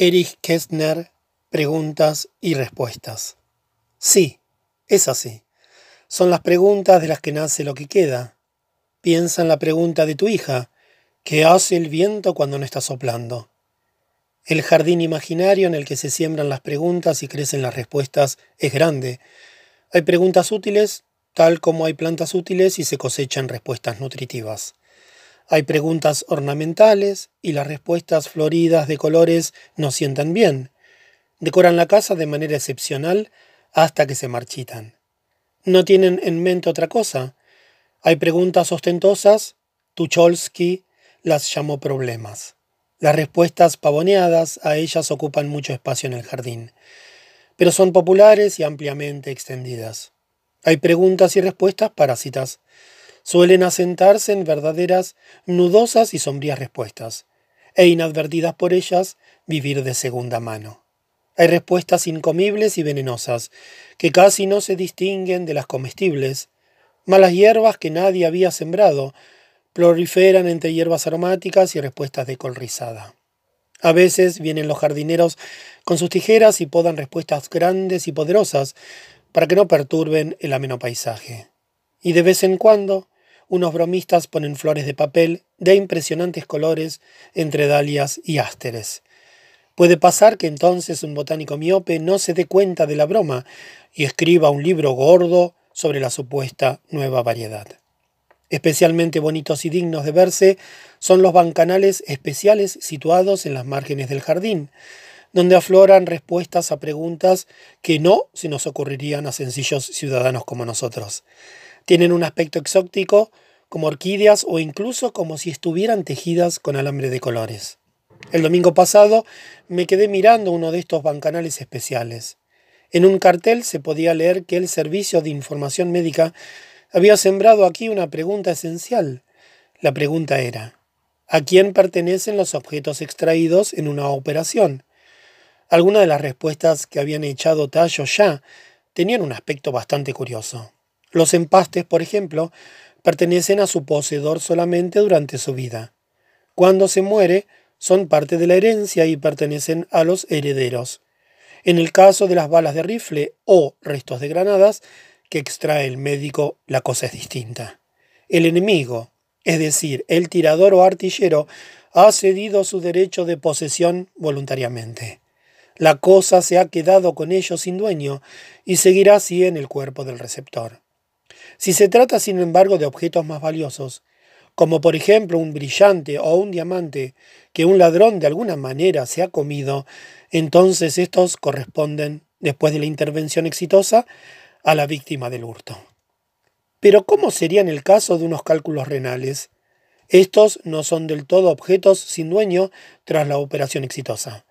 Erich Kästner, preguntas y respuestas. Sí, es así. Son las preguntas de las que nace lo que queda. Piensa en la pregunta de tu hija, ¿qué hace el viento cuando no está soplando? El jardín imaginario en el que se siembran las preguntas y crecen las respuestas es grande. Hay preguntas útiles, tal como hay plantas útiles y se cosechan respuestas nutritivas. Hay preguntas ornamentales y las respuestas floridas de colores nos sientan bien. Decoran la casa de manera excepcional hasta que se marchitan. No tienen en mente otra cosa. Hay preguntas ostentosas, Tucholsky las llamó problemas. Las respuestas pavoneadas a ellas ocupan mucho espacio en el jardín, pero son populares y ampliamente extendidas. Hay preguntas y respuestas parásitas suelen asentarse en verdaderas, nudosas y sombrías respuestas, e inadvertidas por ellas, vivir de segunda mano. Hay respuestas incomibles y venenosas, que casi no se distinguen de las comestibles, malas hierbas que nadie había sembrado, proliferan entre hierbas aromáticas y respuestas de col rizada. A veces vienen los jardineros con sus tijeras y podan respuestas grandes y poderosas para que no perturben el ameno paisaje. Y de vez en cuando unos bromistas ponen flores de papel de impresionantes colores entre dalias y ásteres. Puede pasar que entonces un botánico miope no se dé cuenta de la broma y escriba un libro gordo sobre la supuesta nueva variedad. Especialmente bonitos y dignos de verse son los bancanales especiales situados en las márgenes del jardín, donde afloran respuestas a preguntas que no se nos ocurrirían a sencillos ciudadanos como nosotros. Tienen un aspecto exótico, como orquídeas o incluso como si estuvieran tejidas con alambre de colores. El domingo pasado me quedé mirando uno de estos bancanales especiales. En un cartel se podía leer que el Servicio de Información Médica había sembrado aquí una pregunta esencial. La pregunta era, ¿a quién pertenecen los objetos extraídos en una operación? Algunas de las respuestas que habían echado tallo ya tenían un aspecto bastante curioso. Los empastes, por ejemplo, pertenecen a su poseedor solamente durante su vida. Cuando se muere, son parte de la herencia y pertenecen a los herederos. En el caso de las balas de rifle o restos de granadas que extrae el médico, la cosa es distinta. El enemigo, es decir, el tirador o artillero, ha cedido su derecho de posesión voluntariamente. La cosa se ha quedado con ellos sin dueño y seguirá así en el cuerpo del receptor. Si se trata, sin embargo, de objetos más valiosos, como por ejemplo un brillante o un diamante que un ladrón de alguna manera se ha comido, entonces estos corresponden, después de la intervención exitosa, a la víctima del hurto. Pero ¿cómo sería en el caso de unos cálculos renales? Estos no son del todo objetos sin dueño tras la operación exitosa.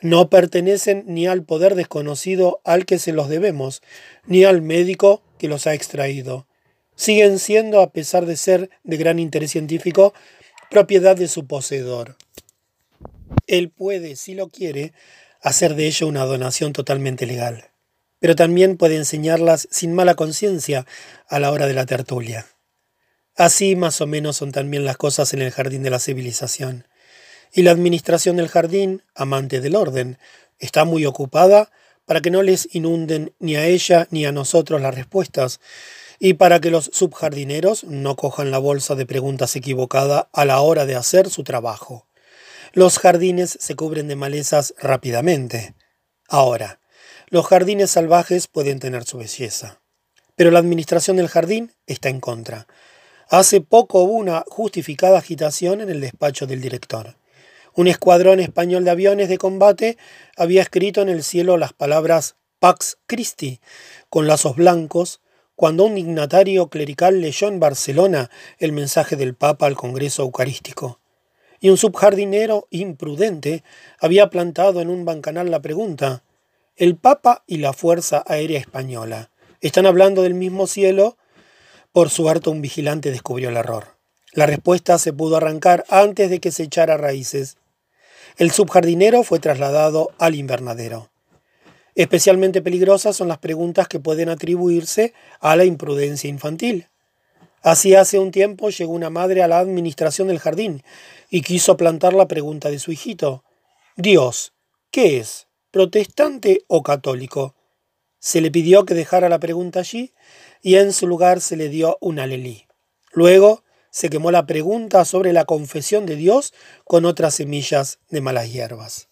No pertenecen ni al poder desconocido al que se los debemos, ni al médico que los ha extraído siguen siendo, a pesar de ser de gran interés científico, propiedad de su poseedor. Él puede, si lo quiere, hacer de ello una donación totalmente legal, pero también puede enseñarlas sin mala conciencia a la hora de la tertulia. Así más o menos son también las cosas en el jardín de la civilización. Y la administración del jardín, amante del orden, está muy ocupada para que no les inunden ni a ella ni a nosotros las respuestas, y para que los subjardineros no cojan la bolsa de preguntas equivocada a la hora de hacer su trabajo. Los jardines se cubren de malezas rápidamente. Ahora, los jardines salvajes pueden tener su belleza, pero la administración del jardín está en contra. Hace poco hubo una justificada agitación en el despacho del director. Un escuadrón español de aviones de combate había escrito en el cielo las palabras Pax Christi, con lazos blancos, cuando un dignatario clerical leyó en Barcelona el mensaje del Papa al Congreso Eucarístico. Y un subjardinero imprudente había plantado en un bancanal la pregunta, ¿el Papa y la Fuerza Aérea Española están hablando del mismo cielo? Por suerte un vigilante descubrió el error. La respuesta se pudo arrancar antes de que se echara raíces. El subjardinero fue trasladado al invernadero. Especialmente peligrosas son las preguntas que pueden atribuirse a la imprudencia infantil. Así hace un tiempo llegó una madre a la administración del jardín y quiso plantar la pregunta de su hijito. Dios, ¿qué es? ¿Protestante o católico? Se le pidió que dejara la pregunta allí y en su lugar se le dio un alelí. Luego se quemó la pregunta sobre la confesión de Dios con otras semillas de malas hierbas.